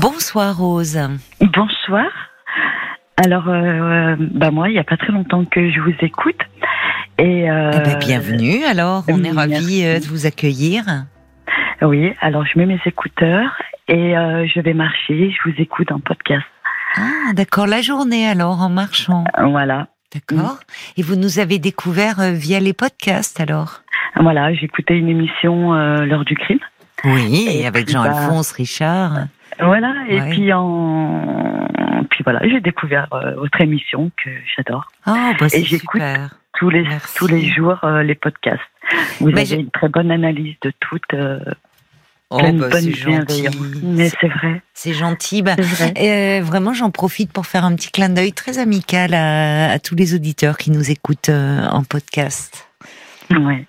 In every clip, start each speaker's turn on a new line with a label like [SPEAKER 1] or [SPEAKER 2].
[SPEAKER 1] Bonsoir Rose.
[SPEAKER 2] Bonsoir. Alors, euh, bah moi, il n'y a pas très longtemps que je vous écoute. Et euh,
[SPEAKER 1] Eh ben, bienvenue alors, on est ravis euh, de vous accueillir.
[SPEAKER 2] Oui, alors je mets mes écouteurs et euh, je vais marcher, je vous écoute en podcast.
[SPEAKER 1] Ah d'accord, la journée alors en marchant.
[SPEAKER 2] Voilà.
[SPEAKER 1] D'accord. Et vous nous avez découvert via les podcasts alors?
[SPEAKER 2] Voilà, j'écoutais une émission euh, L'heure du crime.
[SPEAKER 1] Oui,
[SPEAKER 2] Et
[SPEAKER 1] avec
[SPEAKER 2] puis,
[SPEAKER 1] Jean-Alphonse Richard.
[SPEAKER 2] Voilà, et
[SPEAKER 1] Ouais.
[SPEAKER 2] puis en puis voilà, j'ai découvert euh, votre émission que j'adore.
[SPEAKER 1] Oh, bah c'est
[SPEAKER 2] j'écoute. Tous les
[SPEAKER 1] Merci.
[SPEAKER 2] tous les jours euh, les podcasts. Vous
[SPEAKER 1] Mais
[SPEAKER 2] avez une très bonne analyse de tout, euh,
[SPEAKER 1] Oh, bah, c'est gentil.
[SPEAKER 2] Mais c'est vrai,
[SPEAKER 1] C'est gentil. Bah,
[SPEAKER 2] vrai.
[SPEAKER 1] euh, vraiment, j'en profite pour faire un petit clin d'œil très amical à, à tous les auditeurs qui nous écoutent euh, en podcast.
[SPEAKER 2] Ouais.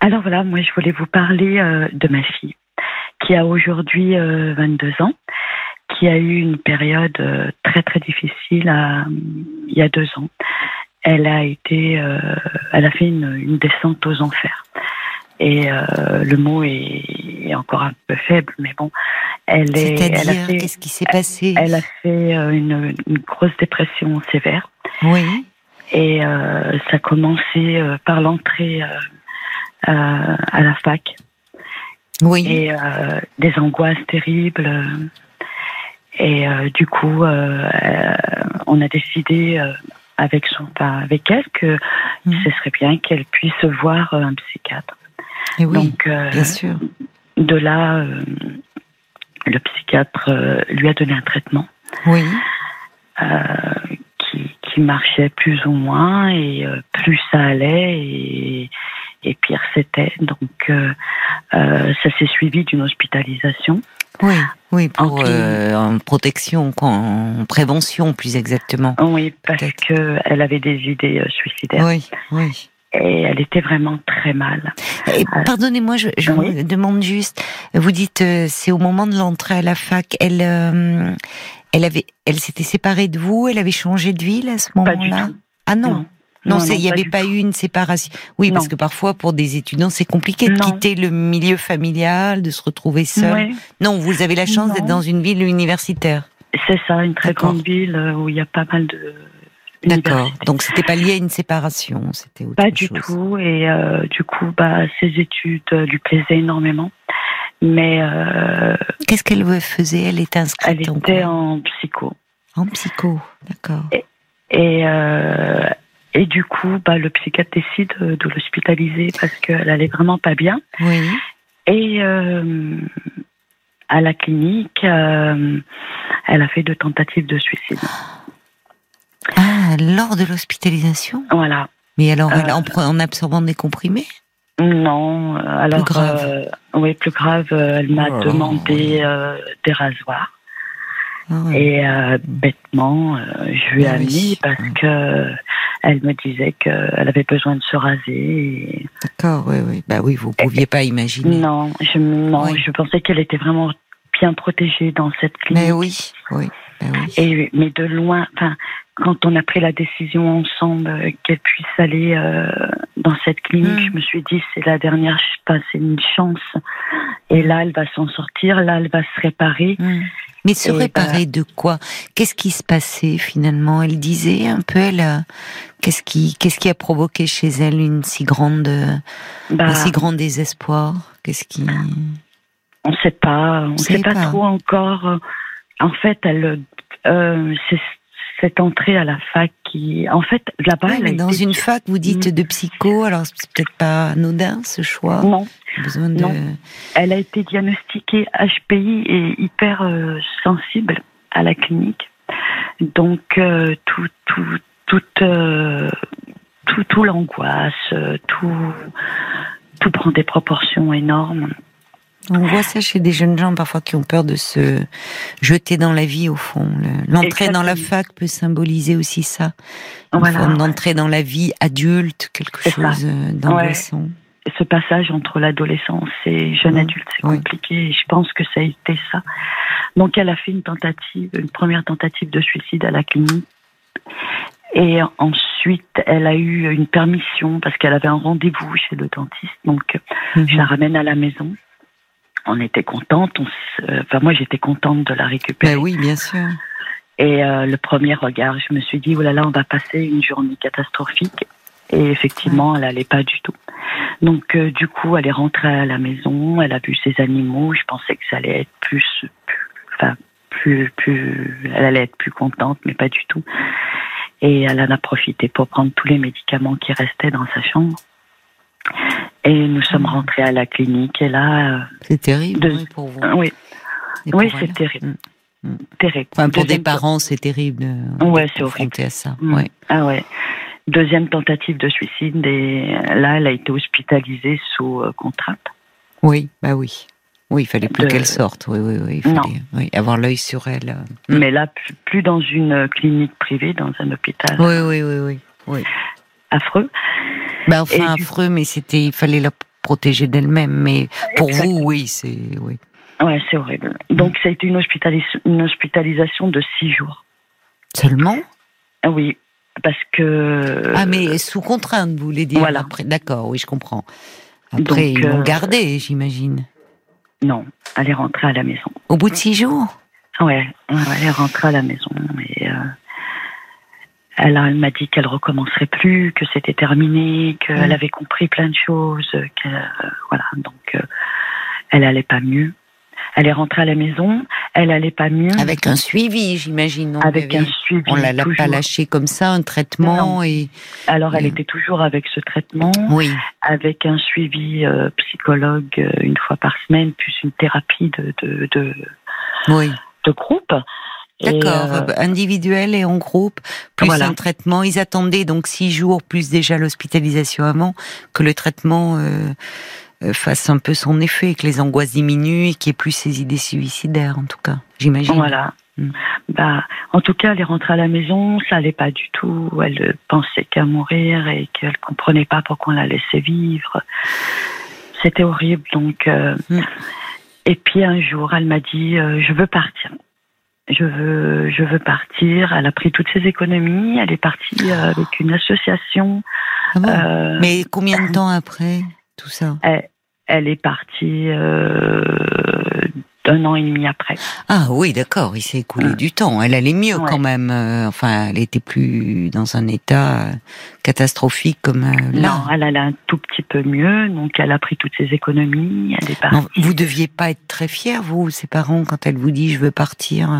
[SPEAKER 2] Alors voilà, moi je voulais vous parler de ma fille qui a aujourd'hui euh, 22 ans, qui a eu une période euh, très très difficile à- il y a deux ans. Elle a été, euh, elle a fait une, une descente aux enfers. Et euh, le mot est, est encore un peu faible, mais bon, elle est,
[SPEAKER 1] C'est-à-dire,
[SPEAKER 2] fait,
[SPEAKER 1] qu'est-ce qui s'est passé?
[SPEAKER 2] Elle a fait euh, une, une grosse dépression sévère.
[SPEAKER 1] Oui.
[SPEAKER 2] Et euh, ça a commencé euh, par l'entrée euh, euh, à la fac
[SPEAKER 1] Oui.
[SPEAKER 2] et euh, des angoisses terribles. Et euh, du coup, euh, euh, on a décidé euh, avec son, enfin, avec elle que
[SPEAKER 1] Mhm.
[SPEAKER 2] ce serait bien qu'elle puisse voir un psychiatre.
[SPEAKER 1] Et oui,
[SPEAKER 2] Donc euh,
[SPEAKER 1] bien sûr.
[SPEAKER 2] de là, euh, le psychiatre lui a donné un traitement.
[SPEAKER 1] Oui.
[SPEAKER 2] Qui, marchait plus ou moins et euh, plus ça allait et, et pire c'était. Donc euh, euh, ça s'est suivi d'une hospitalisation.
[SPEAKER 1] Oui, oui, pour euh, en protection, quoi, en prévention plus exactement.
[SPEAKER 2] Oui, parce
[SPEAKER 1] Peut-être.
[SPEAKER 2] que elle avait des idées suicidaires
[SPEAKER 1] Oui, oui.
[SPEAKER 2] Et elle était vraiment très mal. Euh,
[SPEAKER 1] Pardonnez-moi, je, je
[SPEAKER 2] oui.
[SPEAKER 1] demande juste. Vous dites, euh, c'est au moment de l'entrée à la fac. Elle, euh, elle avait, elle s'était séparée de vous. Elle avait changé de ville à ce moment-là? Ah non.
[SPEAKER 2] Non.
[SPEAKER 1] Il n'y avait pas eu une séparation. Oui, parce que parfois, pour des étudiants, c'est compliqué de
[SPEAKER 2] Non.
[SPEAKER 1] quitter le milieu familial, de se retrouver seul. Non, vous avez la chance d'être dans une ville universitaire.
[SPEAKER 2] c'est ça, une très grande ville où il y a pas mal de.
[SPEAKER 1] D'accord. Donc, c'était pas lié à une séparation, c'était autre
[SPEAKER 2] Pas du tout. Et euh, du coup, bah, ses études euh, lui plaisaient énormément. Mais euh,
[SPEAKER 1] Qu'est-ce qu'elle faisait? Elle était inscrite
[SPEAKER 2] elle
[SPEAKER 1] en
[SPEAKER 2] était en psycho.
[SPEAKER 1] En psycho, d'accord.
[SPEAKER 2] Et, euh, et du coup, bah, le psychiatre décide de l'hospitaliser parce qu'elle allait vraiment pas bien.
[SPEAKER 1] Oui.
[SPEAKER 2] Et à la clinique, elle a fait deux tentatives de suicide.
[SPEAKER 1] Ah, lors de l'hospitalisation
[SPEAKER 2] Voilà.
[SPEAKER 1] Mais alors, elle,
[SPEAKER 2] Euh,
[SPEAKER 1] en, en absorbant des comprimés
[SPEAKER 2] Non, euh, alors
[SPEAKER 1] grave.
[SPEAKER 2] euh, oui, plus grave, euh, elle m'a
[SPEAKER 1] Oh.
[SPEAKER 2] demandé euh, des rasoirs.
[SPEAKER 1] Ah.
[SPEAKER 2] Et euh, bêtement, euh, je lui ai
[SPEAKER 1] Ah oui.
[SPEAKER 2] amené parce
[SPEAKER 1] Mm.
[SPEAKER 2] que elle me disait qu'elle avait besoin de se raser. et-
[SPEAKER 1] D'accord, oui, oui. Bah oui, vous pouviez pas imaginer.
[SPEAKER 2] Non, je, non,
[SPEAKER 1] Oui.
[SPEAKER 2] je pensais qu'elle était vraiment bien protégée dans cette clinique.
[SPEAKER 1] Mais oui, oui, oui.
[SPEAKER 2] Et, mais de loin, enfin, quand on a pris la décision ensemble qu'elle puisse aller euh, dans cette clinique,
[SPEAKER 1] Mm.
[SPEAKER 2] je me suis dit c'est la dernière, c'est une chance. Et là, elle va s'en sortir, là, elle va se réparer.
[SPEAKER 1] Hmm. Mais se
[SPEAKER 2] Et bah
[SPEAKER 1] réparer de quoi? Qu'est-ce qui se passait finalement? Elle disait un peu, elle, euh, qu'est-ce qui, qu'est-ce qui a provoqué chez elle une si grande, euh,
[SPEAKER 2] Bah,
[SPEAKER 1] un si grand désespoir? Qu'est-ce qui
[SPEAKER 2] on sait pas, on
[SPEAKER 1] sait
[SPEAKER 2] sait pas,
[SPEAKER 1] pas.
[SPEAKER 2] trop encore. En fait, elle, euh, c'est cette entrée à la fac qui, en fait, là-bas,
[SPEAKER 1] Oui, dans
[SPEAKER 2] été-
[SPEAKER 1] une fac, vous dites de psycho, alors c'est peut-être pas anodin ce choix.
[SPEAKER 2] Non,
[SPEAKER 1] Besoin de.
[SPEAKER 2] Non. elle a été diagnostiquée HPI et hyper euh, sensible à la clinique. Donc euh, tout, tout, toute, euh, tout, tout l'angoisse, tout, tout prend des proportions énormes.
[SPEAKER 1] On voit ça chez des jeunes gens parfois qui ont peur de se jeter dans la vie au fond. Le- L'entrée dans la fac peut symboliser aussi ça. Une
[SPEAKER 2] Voilà.
[SPEAKER 1] forme d'entrée dans la vie adulte, quelque chose euh, d'angoissant.
[SPEAKER 2] Ce passage entre l'adolescence et jeune adulte, c'est compliqué. Et je pense que ça a été ça. Donc elle a fait une tentative, une première tentative de suicide à la clinique. Et ensuite, elle a eu une permission parce qu'elle avait un rendez-vous chez le dentiste. Donc,
[SPEAKER 1] Mhm.
[SPEAKER 2] je la ramène à la maison. On était contente. enfin, moi, j'étais contente de la récupérer.
[SPEAKER 1] Ben oui, bien sûr.
[SPEAKER 2] Et euh, le premier regard, je me suis dit, oh là là, on va passer une journée catastrophique. Et effectivement, elle allait pas du tout. Donc, euh, du coup, elle est rentrée à la maison, elle a vu ses animaux. Je pensais que ça allait être plus, enfin, plus, plus, elle allait être plus contente, mais pas du tout. Et elle en a profité pour prendre tous les médicaments qui restaient dans sa chambre. Et nous sommes mmh. rentrés à la clinique. Et là,
[SPEAKER 1] euh, c'est terrible pour vous.
[SPEAKER 2] Oui, oui, c'est terrible. Mmh.
[SPEAKER 1] Terrible. pour des parents, c'est terrible.
[SPEAKER 2] Ouais, c'est horrible.
[SPEAKER 1] à ça. Mm. Ouais.
[SPEAKER 2] Ah ouais. Deuxième tentative de suicide et là, elle a été hospitalisée sous euh, contrainte.
[SPEAKER 1] Oui, bah oui. Oui, il fallait plus qu'elle sorte. Oui, oui, oui. Il fallait oui, avoir l'œil sur elle.
[SPEAKER 2] Mm. Mais là, plus dans une clinique privée, dans un hôpital.
[SPEAKER 1] Oui, oui, oui, oui. oui.
[SPEAKER 2] Affreux.
[SPEAKER 1] Bah, enfin, affreux, mais c'était, il fallait la protéger d'elle-même. Mais pour vous, oui, c'est, oui.
[SPEAKER 2] Ouais, c'est horrible. Donc, ça a été une, une hospitalisation de six jours.
[SPEAKER 1] Seulement?
[SPEAKER 2] Oui, parce que.
[SPEAKER 1] Ah, mais sous contrainte, vous voulez dire
[SPEAKER 2] Voilà.
[SPEAKER 1] D'accord, oui, je comprends. Après, ils l'ont euh, gardée, j'imagine.
[SPEAKER 2] Non, elle est rentrée à la maison.
[SPEAKER 1] Au bout de six jours?
[SPEAKER 2] Ouais, elle est rentrée à la maison et. Euh, elle, elle m'a dit qu'elle recommencerait plus, que c'était terminé, qu'elle avait compris plein de choses, que voilà, donc euh, elle allait pas mieux. Elle est rentrée à la maison, elle allait pas mieux.
[SPEAKER 1] Avec un suivi, j'imagine.
[SPEAKER 2] Avec un suivi.
[SPEAKER 1] On l'a pas lâché comme ça, un traitement et.
[SPEAKER 2] Alors elle était toujours avec ce traitement.
[SPEAKER 1] Oui.
[SPEAKER 2] Avec un suivi euh, psychologue euh, une fois par semaine, plus une thérapie de de de,
[SPEAKER 1] oui.
[SPEAKER 2] de groupe.
[SPEAKER 1] D'accord, euh, individuel et en groupe, plus un traitement. Ils attendaient donc six jours, plus déjà l'hospitalisation avant, que le traitement euh, fasse un peu son effet, que les angoisses diminuent et qu'il n'y ait plus ces idées suicidaires, en tout cas, j'imagine.
[SPEAKER 2] Voilà. Mm. Bah, en tout cas, elle est rentrée à la maison, ça allait pas du tout. Elle pensait qu'à mourir et qu'elle comprenait pas pourquoi on la laissait vivre. C'était horrible. Donc, euh, mm. et puis un jour, elle m'a dit euh, je veux partir. Je veux, je veux partir. Elle a pris toutes ses économies. Elle est partie avec une association.
[SPEAKER 1] Ah Mais combien de temps après tout ça?
[SPEAKER 2] Elle, est partie euh, d'un an et demi après.
[SPEAKER 1] Ah oui, d'accord, il s'est écoulé du temps. Elle allait mieux quand même. Euh, enfin, elle était plus dans un état euh, catastrophique comme là.
[SPEAKER 2] Non, elle allait un tout petit peu mieux. Donc, elle a pris toutes ses économies. Elle est partie.
[SPEAKER 1] vous deviez pas être très fière, vous, ses parents, quand elle vous dit je veux partir.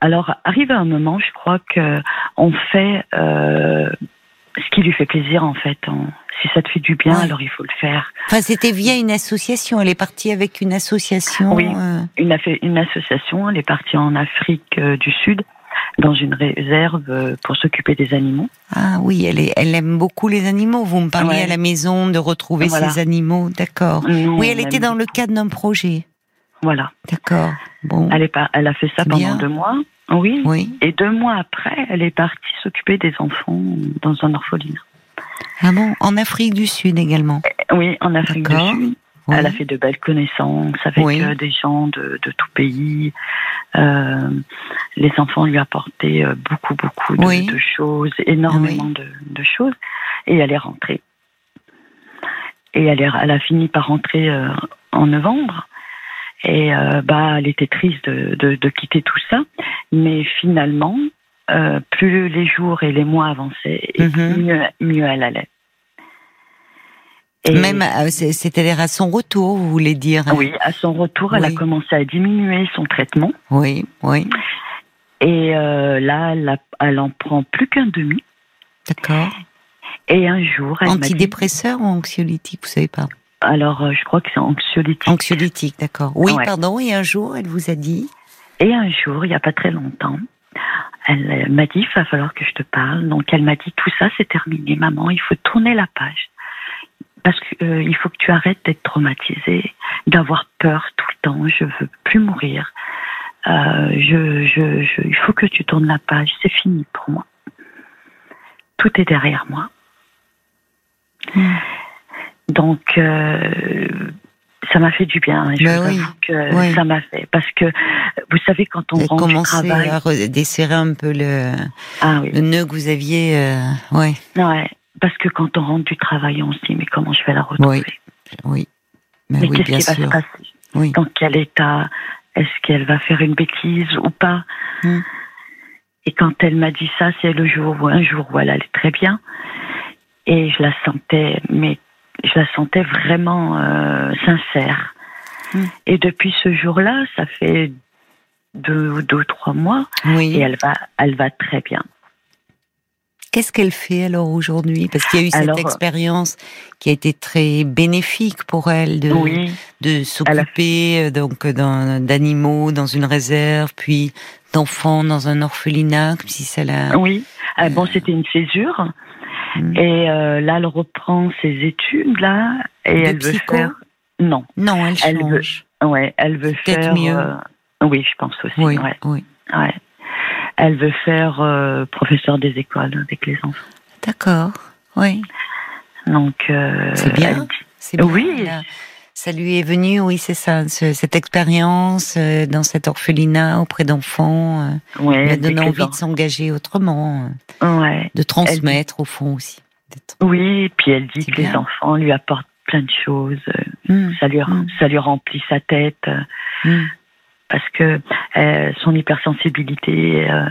[SPEAKER 2] Alors, arrive un moment, je crois que on fait ce qui lui fait plaisir en fait. Si ça te fait du bien, alors il faut le faire.
[SPEAKER 1] Enfin, c'était via une association. Elle est partie avec une association.
[SPEAKER 2] Oui, euh... une, une, association. Elle est partie en Afrique euh, du Sud dans une réserve euh, pour s'occuper des animaux.
[SPEAKER 1] Ah oui, elle, est, elle aime beaucoup les animaux. Vous me parliez à la maison de retrouver ces animaux, d'accord. Oui, elle était dans le cadre d'un projet.
[SPEAKER 2] Voilà.
[SPEAKER 1] D'accord. Bon.
[SPEAKER 2] Elle, est pas, elle a fait ça pendant deux mois. Oui. oui. Et deux mois après, elle est partie s'occuper des enfants dans un orphelinat.
[SPEAKER 1] Ah bon En Afrique du Sud également
[SPEAKER 2] euh, Oui, en Afrique du Sud. Elle a fait de belles connaissances avec euh, des gens de, de tout pays. Euh, les enfants lui apportaient beaucoup, beaucoup de, de choses, énormément de, de, choses. Et elle est rentrée. Et elle, est, elle a fini par rentrer en novembre. Et euh, bah, elle était triste de, de, de, quitter tout ça. Mais finalement, euh, plus les jours et les mois avançaient, et mhm. mieux, mieux elle allait.
[SPEAKER 1] Et Même, euh, c'est-à-dire à son retour, vous voulez dire?
[SPEAKER 2] Oui, à son retour, elle a commencé à diminuer son traitement.
[SPEAKER 1] Oui, oui.
[SPEAKER 2] Et euh, là, elle, elle, en prend plus qu'un demi.
[SPEAKER 1] D'accord.
[SPEAKER 2] Et un jour, elle
[SPEAKER 1] Antidépresseur ou anxiolytique, vous savez pas?
[SPEAKER 2] Alors, euh, je crois que c'est anxiolytique.
[SPEAKER 1] Anxiolytique, d'accord. Oui, pardon. Et un jour, elle vous a dit
[SPEAKER 2] Et un jour, il n'y a pas très longtemps, elle euh, m'a dit, il va falloir que je te parle. Donc, elle m'a dit, tout ça, c'est terminé, maman. Il faut tourner la page. Parce qu'il euh, faut que tu arrêtes d'être traumatisée, d'avoir peur tout le temps. Je veux plus mourir. je, je, je, il faut que tu tournes la page. C'est fini pour moi. Tout est derrière moi. Hmm. Donc, euh, ça m'a fait du bien. Je ben vous que ça m'a fait. Parce que, vous savez, quand on rentre du travail...
[SPEAKER 1] à desserrer un peu le, ah, oui. le nœud que vous aviez... Euh,
[SPEAKER 2] ouais. ouais. Parce que quand on rentre du travail, on se dit, mais comment je vais la retrouver?
[SPEAKER 1] Oui.
[SPEAKER 2] mais, qu'est-ce qui va se passer? Dans quel état? Est-ce qu'elle va faire une bêtise ou pas? Hmm. Et quand elle m'a dit ça, c'est le jour où un jour où elle allait très bien. Et je la sentais, mais je la sentais vraiment euh, sincère. Hmm. Et depuis ce jour-là, ça fait deux, deux trois mois, et elle va, elle va très bien.
[SPEAKER 1] Qu'est-ce qu'elle fait alors aujourd'hui? Parce qu'il y a eu cette expérience qui a été très bénéfique pour elle de, de s'occuper euh, donc d'animaux dans une réserve, puis d'enfants dans un orphelinat, si ça l'a.
[SPEAKER 2] Oui. Ah, bon, c'était une césure. Hmm. Et euh, là, elle reprend ses études là et elle veut faire. Non.
[SPEAKER 1] Non, elle change.
[SPEAKER 2] Elle veut... Ouais, elle veut faire.
[SPEAKER 1] mieux. Euh,
[SPEAKER 2] oui, je pense aussi. Oui, oui. Ouais. Elle veut faire euh, professeur des écoles avec les enfants.
[SPEAKER 1] D'accord, oui.
[SPEAKER 2] Donc. Euh,
[SPEAKER 1] c'est bien. Oui. Ça lui est venu, oui, c'est ça, cette expérience euh, dans cet orphelinat auprès d'enfants. Oui. lui a donné envie de s'engager autrement.
[SPEAKER 2] Ouais.
[SPEAKER 1] De transmettre au fond aussi.
[SPEAKER 2] Oui, et puis elle dit que les enfants lui apportent plein de choses. Ça, lui, hmm. ça lui remplit sa tête. Hmm parce que euh, son hypersensibilité, euh,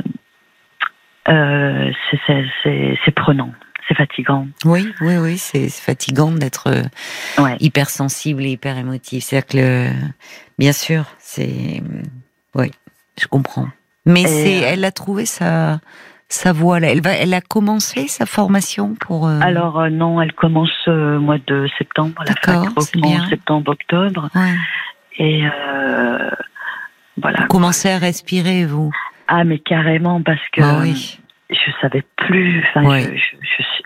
[SPEAKER 2] euh, c'est prenant. C'est fatigant.
[SPEAKER 1] Oui, oui, oui, c'est fatigant d'être hypersensible et hyper émotif. C'est-à-dire que, bien sûr, c'est, oui, je comprends. Mais c'est, elle a trouvé sa, sa voie. Elle va, elle a commencé sa formation pour.
[SPEAKER 2] Alors non, elle commence au mois de septembre.
[SPEAKER 1] D'accord, c'est bien.
[SPEAKER 2] Septembre, octobre. Ouais. Et
[SPEAKER 1] voilà. Vous commencez à respirer, vous
[SPEAKER 2] Ah, mais carrément, parce que ah oui. je savais plus.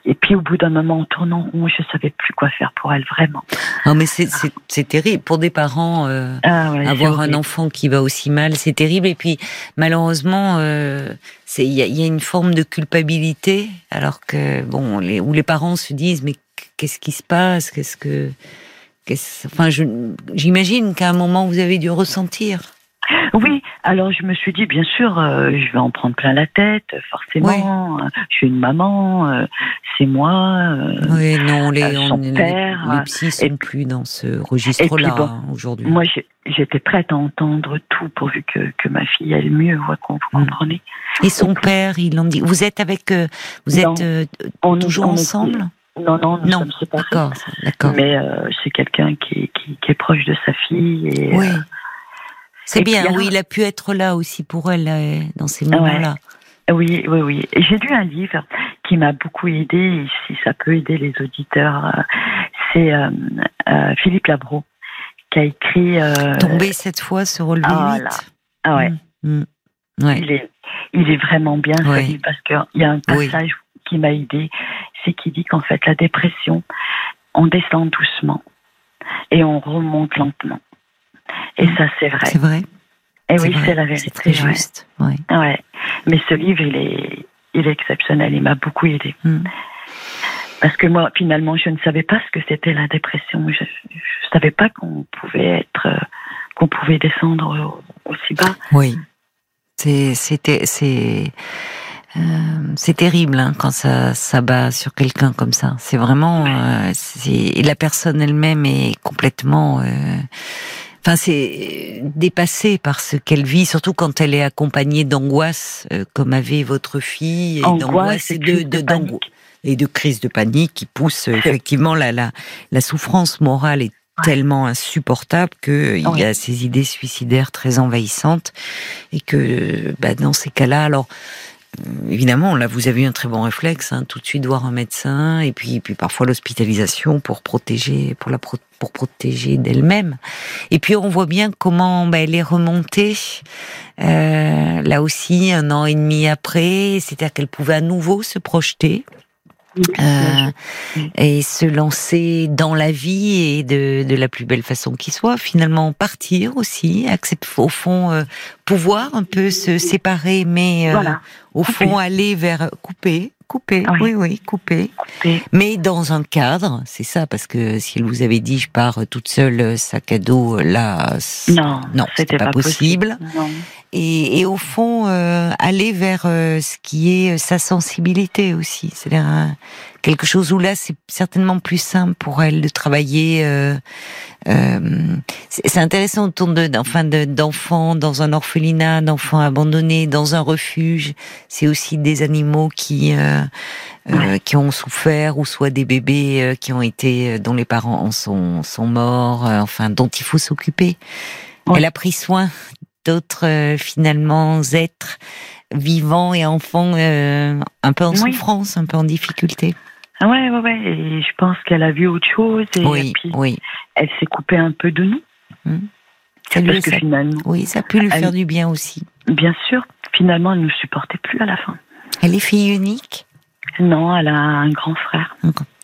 [SPEAKER 2] Et puis au bout d'un moment, en tournant rond, je savais plus quoi faire pour elle, vraiment.
[SPEAKER 1] Non, mais c'est terrible. Pour des parents, euh, ah avoir un enfant qui va aussi mal, c'est terrible. Et puis, malheureusement, euh, il y, y, a une forme de culpabilité, alors que, bon, les, où les parents se disent, mais qu'est-ce qui se passe? Qu'est-ce que. enfin, j'imagine qu'à un moment, vous avez dû ressentir.
[SPEAKER 2] Oui, alors je me suis dit, bien sûr, euh, je vais en prendre plein la tête, forcément. Je suis une maman, euh, c'est moi. Euh,
[SPEAKER 1] oui, non, les, son père, les psys sont plus dans ce registre-là hein, aujourd'hui.
[SPEAKER 2] Moi, j'étais prête à entendre tout pourvu que, que ma fille aille mieux, vous mm. comprenez.
[SPEAKER 1] Et son père, il en dit. Vous êtes avec, vous êtes toujours ensemble?
[SPEAKER 2] Non, non, nous sommes séparés. D'accord, Mais c'est quelqu'un qui, qui, qui, est proche de sa fille. Et,
[SPEAKER 1] oui. C'est bien, oui, il a pu être là aussi pour elle euh, dans ces moments-là.
[SPEAKER 2] Oui, oui, oui. J'ai lu un livre qui m'a beaucoup aidé, si ça peut aider les auditeurs. Euh, c'est euh, Philippe Labro qui a écrit.
[SPEAKER 1] Tomber cette fois, se relever ah, vite.
[SPEAKER 2] Ah ouais. Mm, mm. ouais. Il, est, il est vraiment bien ce parce qu'il y a un passage qui m'a aidé, c'est qu'il dit qu'en fait la dépression, on descend doucement et on remonte lentement. Et ça, c'est vrai.
[SPEAKER 1] C'est vrai.
[SPEAKER 2] Et oui, c'est la vérité.
[SPEAKER 1] C'est très juste. Ouais.
[SPEAKER 2] ouais. Mais ce livre, il est, il est exceptionnel. Il m'a beaucoup aidé. Hmm. Parce que moi, finalement, je ne savais pas ce que c'était la dépression. Je ne savais pas qu'on pouvait être, qu'on pouvait descendre aussi bas.
[SPEAKER 1] Oui. C'était, c'est, euh, c'est terrible hein, quand ça s'abat sur quelqu'un comme ça. C'est vraiment, euh, c'est, la personne elle-même est complètement. Euh, Enfin, c'est dépassé par ce qu'elle vit, surtout quand elle est accompagnée d'angoisse, euh, comme avait votre fille, et d'angoisse et de, de, et de crise de panique qui pousse euh, effectivement la, la, la souffrance morale est tellement insupportable qu'il y a ces idées suicidaires très envahissantes et que bah, dans ces cas-là, alors évidemment, là, vous avez eu un très bon réflexe, hein, tout de suite voir un médecin, et puis, puis parfois l'hospitalisation pour protéger, pour la pour protéger d'elle-même. Et puis on voit bien comment bah, elle est remontée. Euh, là aussi, un an et demi après, c'est-à-dire qu'elle pouvait à nouveau se projeter. Euh, et se lancer dans la vie et de, de la plus belle façon qui soit, finalement partir aussi, accepter au fond euh, pouvoir un peu se séparer, mais euh, au fond aller vers couper, couper, oui. oui, couper, mais dans un cadre, c'est ça, parce que si elle vous avait dit je pars toute seule sac à dos, là,
[SPEAKER 2] non,
[SPEAKER 1] non, c'était pas, possible. Et, et, au fond euh, aller vers euh, ce qui est sa sensibilité aussi. C'est-à-dire quelque chose où là c'est certainement plus simple pour elle de travailler. Euh, c'est intéressant autour de, enfin d'enfants dans un orphelinat, d'enfants abandonnés dans un refuge. C'est aussi des animaux qui qui ont souffert ou soit des bébés qui ont été dont les parents sont sont morts. enfin dont il faut s'occuper. Elle a pris soin d'autres euh, finalement êtres vivants et enfants euh, un peu en souffrance, un peu en difficulté.
[SPEAKER 2] Ah ouais, ouais, ouais. Et je pense qu'elle a vu autre chose et,
[SPEAKER 1] oui,
[SPEAKER 2] puis
[SPEAKER 1] oui.
[SPEAKER 2] elle s'est coupée un peu de nous.
[SPEAKER 1] Hmm. Ça
[SPEAKER 2] parce que finalement,
[SPEAKER 1] oui, ça a pu lui faire du bien aussi.
[SPEAKER 2] Bien sûr. Finalement, elle ne nous supportait plus à la fin.
[SPEAKER 1] Elle est fille unique?
[SPEAKER 2] Non, elle a un grand frère.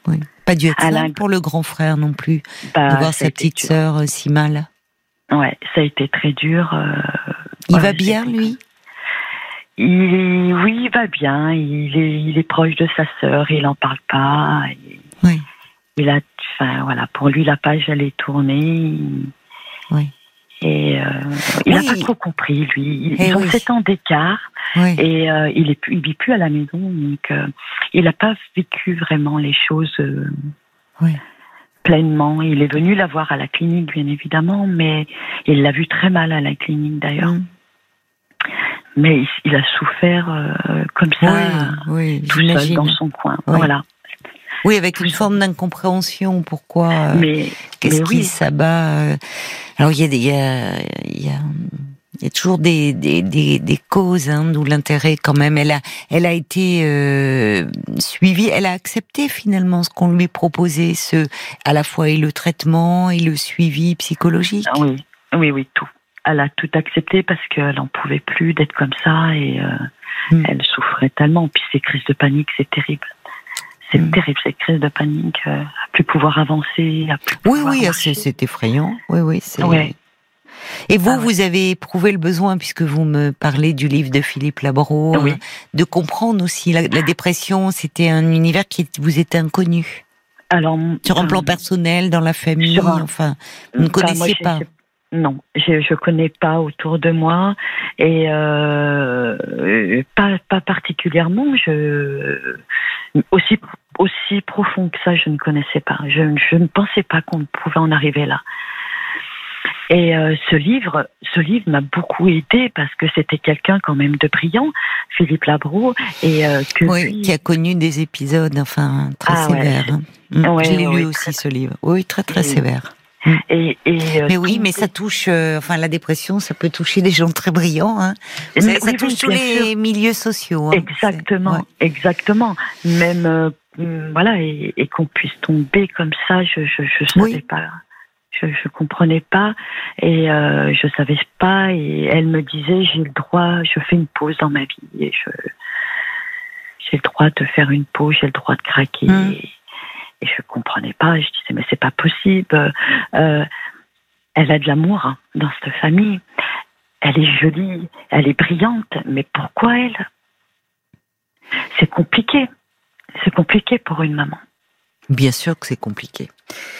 [SPEAKER 1] Oui. Pas dû être pour le grand frère non plus, bah, de voir sa petite sœur euh, si mal.
[SPEAKER 2] Ouais, ça a été très dur. Euh,
[SPEAKER 1] il va bien, lui?
[SPEAKER 2] il, Oui, il va bien. Il est, il est proche de sa sœur. Il n'en parle pas.
[SPEAKER 1] oui.
[SPEAKER 2] Il a, enfin, voilà, pour lui, la page, elle est tournée.
[SPEAKER 1] Oui.
[SPEAKER 2] Et euh, il n'a pas trop compris, lui. Ils ont 7 ans d'écart. Et euh, il est il vit plus à la maison. Donc, il n'a pas vécu vraiment les choses.
[SPEAKER 1] oui
[SPEAKER 2] pleinement. Il est venu la voir à la clinique, bien évidemment, mais il l'a vu très mal à la clinique d'ailleurs. Mm. Mais il, a souffert euh, comme ça,
[SPEAKER 1] oui,
[SPEAKER 2] tout seul dans son coin. Voilà.
[SPEAKER 1] Oui, avec une forme d'incompréhension. Pourquoi euh,
[SPEAKER 2] Mais
[SPEAKER 1] qu'est-ce
[SPEAKER 2] qui
[SPEAKER 1] s'abat euh, Alors il y a, il y a, il y a il y a toujours des, des, des, des causes, hein, d'où l'intérêt quand même. Elle a, elle a été euh, suivie, elle a accepté finalement ce qu'on lui proposait, ce, à la fois et le traitement et le suivi psychologique.
[SPEAKER 2] Ah oui, oui, oui, tout. Elle a tout accepté parce qu'elle n'en pouvait plus d'être comme ça et euh, hmm. elle souffrait tellement. Puis ces crises de panique, c'est terrible. C'est hmm. terrible, ces crises de panique, euh, à plus pouvoir avancer, à plus
[SPEAKER 1] Oui,
[SPEAKER 2] oui,
[SPEAKER 1] c'est effrayant. Oui, oui, c'est. Et vous, ah vous avez éprouvé le besoin, puisque vous me parlez du livre de Philippe Labro,
[SPEAKER 2] euh,
[SPEAKER 1] de comprendre aussi la, dépression. C'était un univers qui vous était inconnu.
[SPEAKER 2] Alors,
[SPEAKER 1] sur un plan euh, personnel, dans la famille, enfin, vous ne connaissiez pas.
[SPEAKER 2] Non, je ne connais pas autour de moi et euh, pas, pas particulièrement. Je aussi aussi profond que ça, je ne connaissais pas. Je, je ne pensais pas qu'on pouvait en arriver là. Et euh, ce livre, ce livre m'a beaucoup aidé parce que c'était quelqu'un quand même de brillant, Philippe Labro, et euh, que
[SPEAKER 1] oui, qui a connu des épisodes, enfin très ah sévères. Mm. Je l'ai lu aussi ce livre. Oui, très très sévère.
[SPEAKER 2] Mm. Et, et
[SPEAKER 1] euh, mais oui, mais ça touche, enfin la dépression, ça peut toucher des gens très brillants. Hein. Ça, touche tous les milieux sociaux. Hein.
[SPEAKER 2] Exactement, exactement. Même voilà, et, et qu'on puisse tomber comme ça, je je, je savais pas je ne comprenais pas et euh, je savais pas et elle me disait j'ai le droit je fais une pause dans ma vie et je j'ai le droit de faire une pause j'ai le droit de craquer mmh. et, je comprenais pas. Je disais mais c'est pas possible. Euh, elle a de l'amour hein, dans cette famille. Elle est jolie elle est brillante mais pourquoi elle? C'est compliqué. C'est compliqué pour une maman
[SPEAKER 1] Bien sûr que c'est compliqué.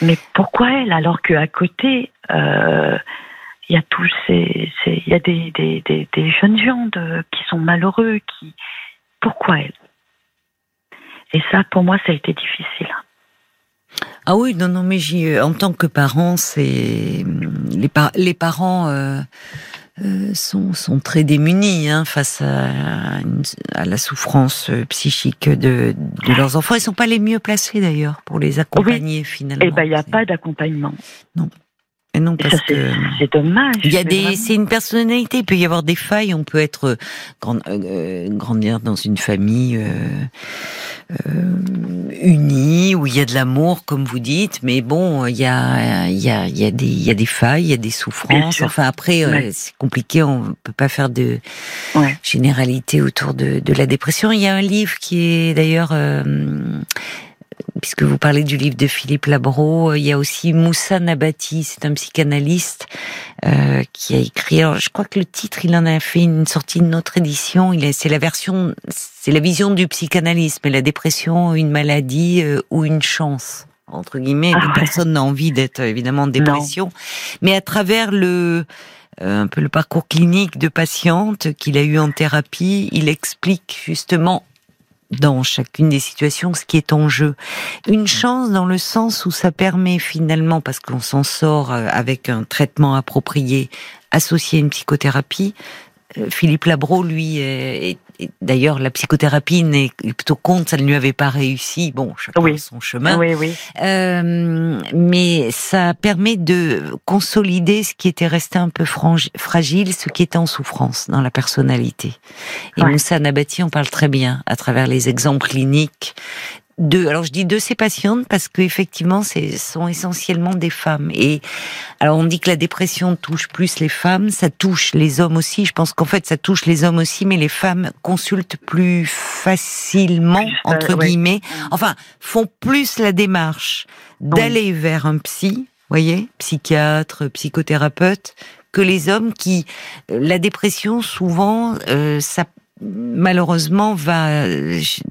[SPEAKER 2] Mais pourquoi elle alors qu'à côté, euh, il y a tous ces, y a des, des, des, jeunes gens qui sont malheureux, qui pourquoi elle? Et ça, pour moi, ça a été difficile.
[SPEAKER 1] Ah oui, non, non, mais en tant que parent, c'est les, les parents. Euh, euh, sont, sont, très démunis hein, face à, à, la souffrance euh, psychique de, de, leurs enfants. Ils sont pas les mieux placés d'ailleurs pour les accompagner finalement.
[SPEAKER 2] Eh ben, il n'y a pas d'accompagnement.
[SPEAKER 1] Non. Et non, parce que
[SPEAKER 2] c'est dommage.
[SPEAKER 1] Il y a des, c'est une personnalité. Il peut y avoir des failles. On peut être grand, euh, grandir dans une famille euh, euh, unie où il y a de l'amour, comme vous dites. Mais bon, il y a, il y a, il y a des, il y a des failles, il y a des souffrances. Enfin, après, euh, c'est compliqué. On peut pas faire de
[SPEAKER 2] ouais.
[SPEAKER 1] généralité autour de, de la dépression. Il y a un livre qui est d'ailleurs euh, puisque vous parlez du livre de Philippe Labro, euh, il y a aussi Moussa Nabati, c'est un psychanalyste euh, qui a écrit. Alors, je crois que le titre, il en a fait une sortie de notre édition. Il c'est la version, c'est la vision du psychanalysme et la dépression, une maladie euh, ou une chance entre guillemets. Ah personne n'a envie d'être évidemment en dépression, mais à travers le un peu le parcours clinique de patiente qu'il a eu en thérapie, il explique justement dans chacune des situations ce qui est en jeu. Une chance dans le sens où ça permet finalement, parce qu'on s'en sort euh, avec un traitement approprié associé à une psychothérapie, euh, Philippe Labro, lui, est, d'ailleurs, la psychothérapie n'est plutôt contre, ça ne lui avait pas réussi. Bon, chacun oui. son chemin.
[SPEAKER 2] Oui, oui.
[SPEAKER 1] Euh, mais ça permet de consolider ce qui était resté un peu fragile, ce qui était en souffrance dans la personnalité. Et Moussa Nabati en parle très bien à travers les exemples cliniques de, alors je dis de ces patientes parce qu'effectivement, ce sont essentiellement des femmes. Et alors on dit que la dépression touche plus les femmes, ça touche les hommes aussi. Je pense qu'en fait, ça touche les hommes aussi, mais les femmes consultent plus facilement, entre guillemets, enfin, font plus la démarche d'aller vers un psy, voyez, psychiatre, psychothérapeute, que les hommes qui, euh, la dépression, souvent, euh, ça malheureusement, va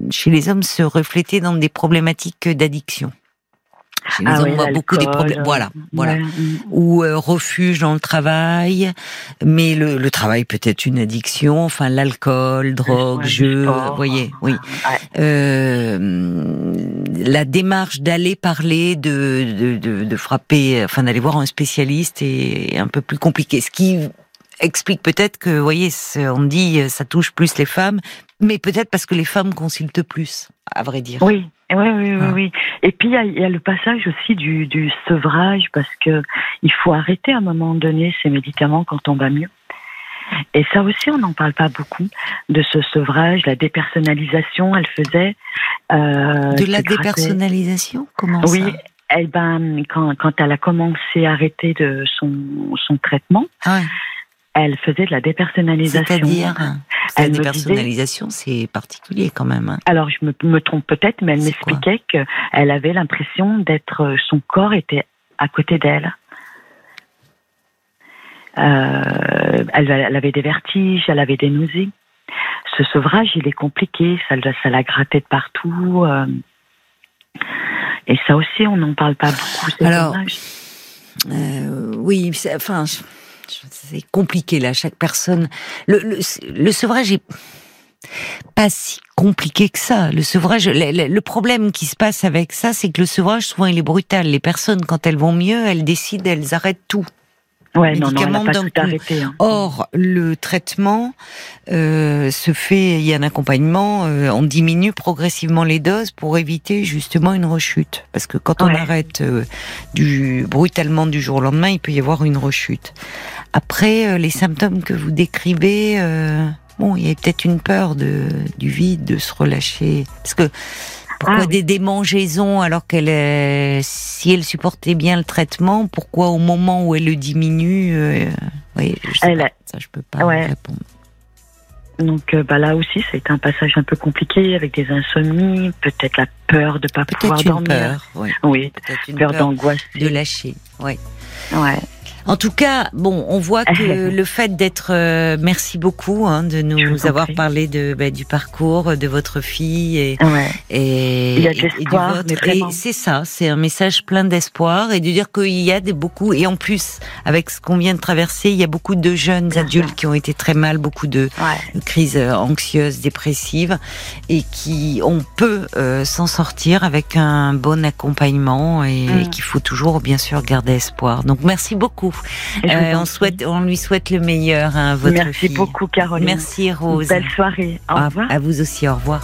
[SPEAKER 1] chez les hommes se refléter dans des problématiques d'addiction. Chez les ah hommes, on voit beaucoup des problèmes. Voilà, voilà. Ou euh, refuge dans le travail, mais le, le travail peut être une addiction. Enfin, l'alcool, drogue, jeu. Vous voyez, oui. Euh, la démarche d'aller parler, de, de, de, de frapper, enfin d'aller voir un spécialiste est un peu plus compliqué. Ce qui explique peut-être que, vous voyez, on dit ça touche plus les femmes, mais peut-être parce que les femmes consultent plus, à vrai dire.
[SPEAKER 2] Oui. Oui, oui, oui. Et puis il y, a le passage aussi du, du sevrage parce que il faut arrêter à un moment donné ces médicaments quand on va mieux. Et ça aussi, on n'en parle pas beaucoup de ce sevrage, la dépersonnalisation. Elle faisait
[SPEAKER 1] euh, de la dépersonnalisation? Comment
[SPEAKER 2] oui, ça? elle, ben, quand, quand elle a commencé à arrêter de son, son traitement, ah ouais elle faisait de la dépersonnalisation.
[SPEAKER 1] C'est-à-dire La dépersonnalisation, c'est particulier quand même. Hein.
[SPEAKER 2] Alors, je me, trompe peut-être, mais elle m'expliquait qu'elle avait l'impression d'être, son corps était à côté d'elle. Euh, elle, avait des vertiges, elle avait des nausées. Ce sevrage, il est compliqué, ça, ça la grattait de partout. Euh. et ça aussi, on n'en parle pas beaucoup.
[SPEAKER 1] Alors, euh, oui, enfin, c'est compliqué là, chaque personne. Le, le, sevrage est pas si compliqué que ça. Le sevrage, le, problème qui se passe avec ça, c'est que le sevrage, souvent, il est brutal. Les personnes, quand elles vont mieux, elles décident, elles arrêtent tout.
[SPEAKER 2] Ouais, non, non, pas tout arrêté, hein.
[SPEAKER 1] Or, le traitement euh, se fait, il y a un accompagnement, euh, on diminue progressivement les doses pour éviter justement une rechute. Parce que quand on arrête euh, du brutalement du jour au lendemain, il peut y avoir une rechute. Après, euh, les symptômes que vous décrivez, euh, bon, il y a peut-être une peur de, du vide, de se relâcher. Parce que pourquoi ah des démangeaisons alors qu'elle, si elle supportait bien le traitement, pourquoi au moment où elle le diminue, euh, oui, je sais pas, ça je peux pas répondre.
[SPEAKER 2] Donc euh, bah là aussi, ça a été un passage un peu compliqué avec des insomnies, peut-être la peur de pas pouvoir dormir.
[SPEAKER 1] Peur,
[SPEAKER 2] oui. oui, peur, peur d'angoisse,
[SPEAKER 1] de lâcher, oui.
[SPEAKER 2] Ouais.
[SPEAKER 1] En tout cas, bon, on voit que le fait d'être, euh, merci beaucoup hein, de nous avoir parlé de bah, du parcours de votre fille et et,
[SPEAKER 2] il y a et,
[SPEAKER 1] et c'est ça, c'est un message plein d'espoir et de dire qu'il y a des beaucoup et en plus avec ce qu'on vient de traverser, il y a beaucoup de jeunes adultes qui ont été très mal, beaucoup de, crises euh, anxieuses, dépressives et qui on peut euh, s'en sortir avec un bon accompagnement et, et mm. qu'il faut toujours bien sûr garder espoir. Donc merci beaucoup. Euh, on, souhaite, on lui souhaite le meilleur, hein, votre
[SPEAKER 2] Merci beaucoup, Caroline.
[SPEAKER 1] Merci, Rose.
[SPEAKER 2] Belle soirée. Au revoir.
[SPEAKER 1] À vous aussi, au revoir.